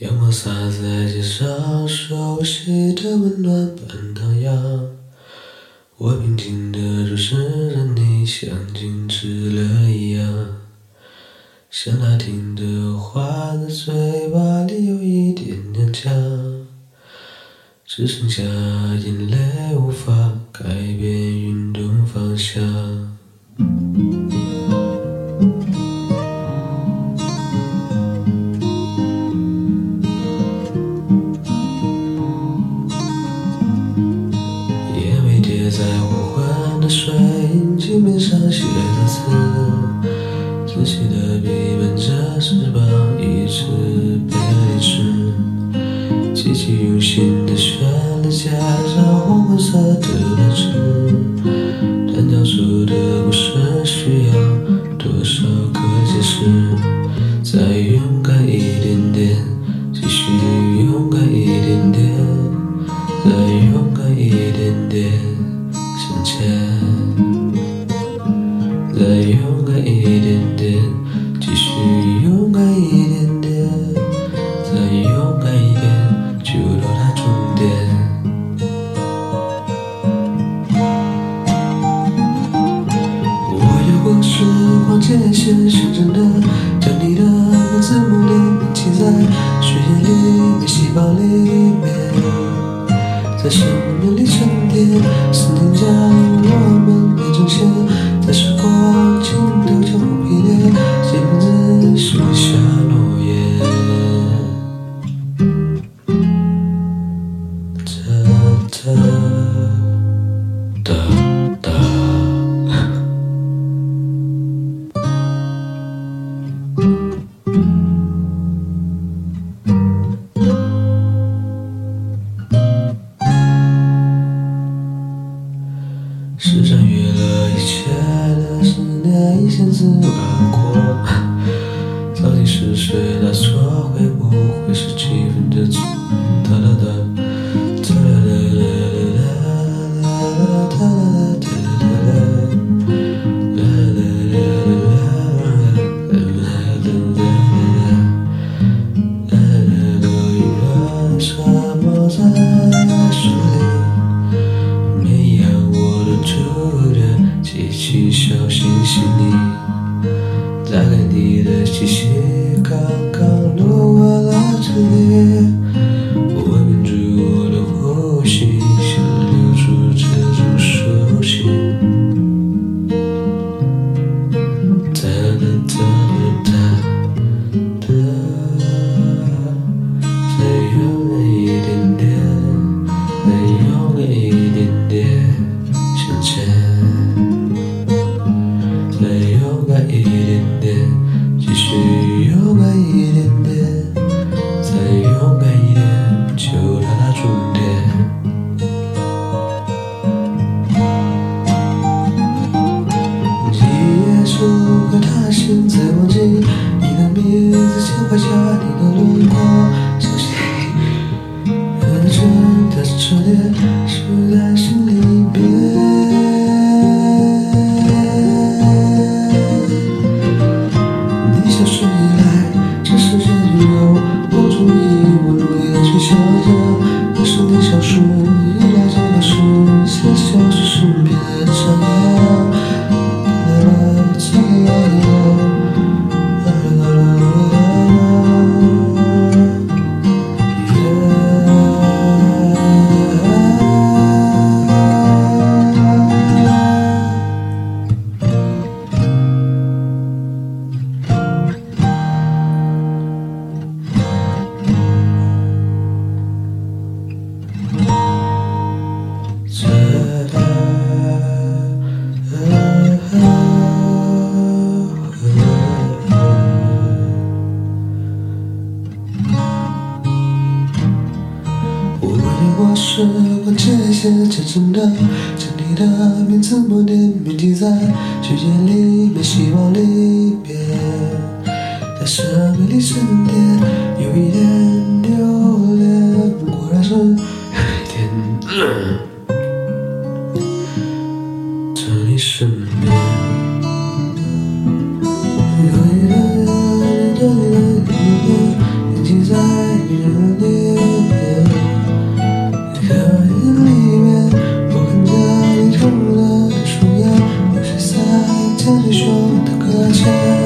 阳光洒在街上，熟悉的温暖般荡漾。我平静的注视着你，像静止了一样。像他听的话，在嘴巴里有一点娘腔，只剩下眼泪无法改变运动方向。Jesus. 界线是真的将你的名字默念铭记在血液里面、细胞里面。在生命里沉淀，思念将我们变成线，是穿越了一切的思念，一线自而过。到底是谁的错，会不会是气氛的错？几小星星，你带给你的气息，刚刚落我我嘴里。勇敢一点点，继续勇敢一点点，再勇敢一点，就到达终点。记忆数个他心，再忘记你的名字，牵画下你的轮廓，相信。我的真的是彻底是。写真诚的，将你的名字默念铭记在时间里面，希望离别生命里瞬间有一点留恋，果然是有点。像谁说的搁浅。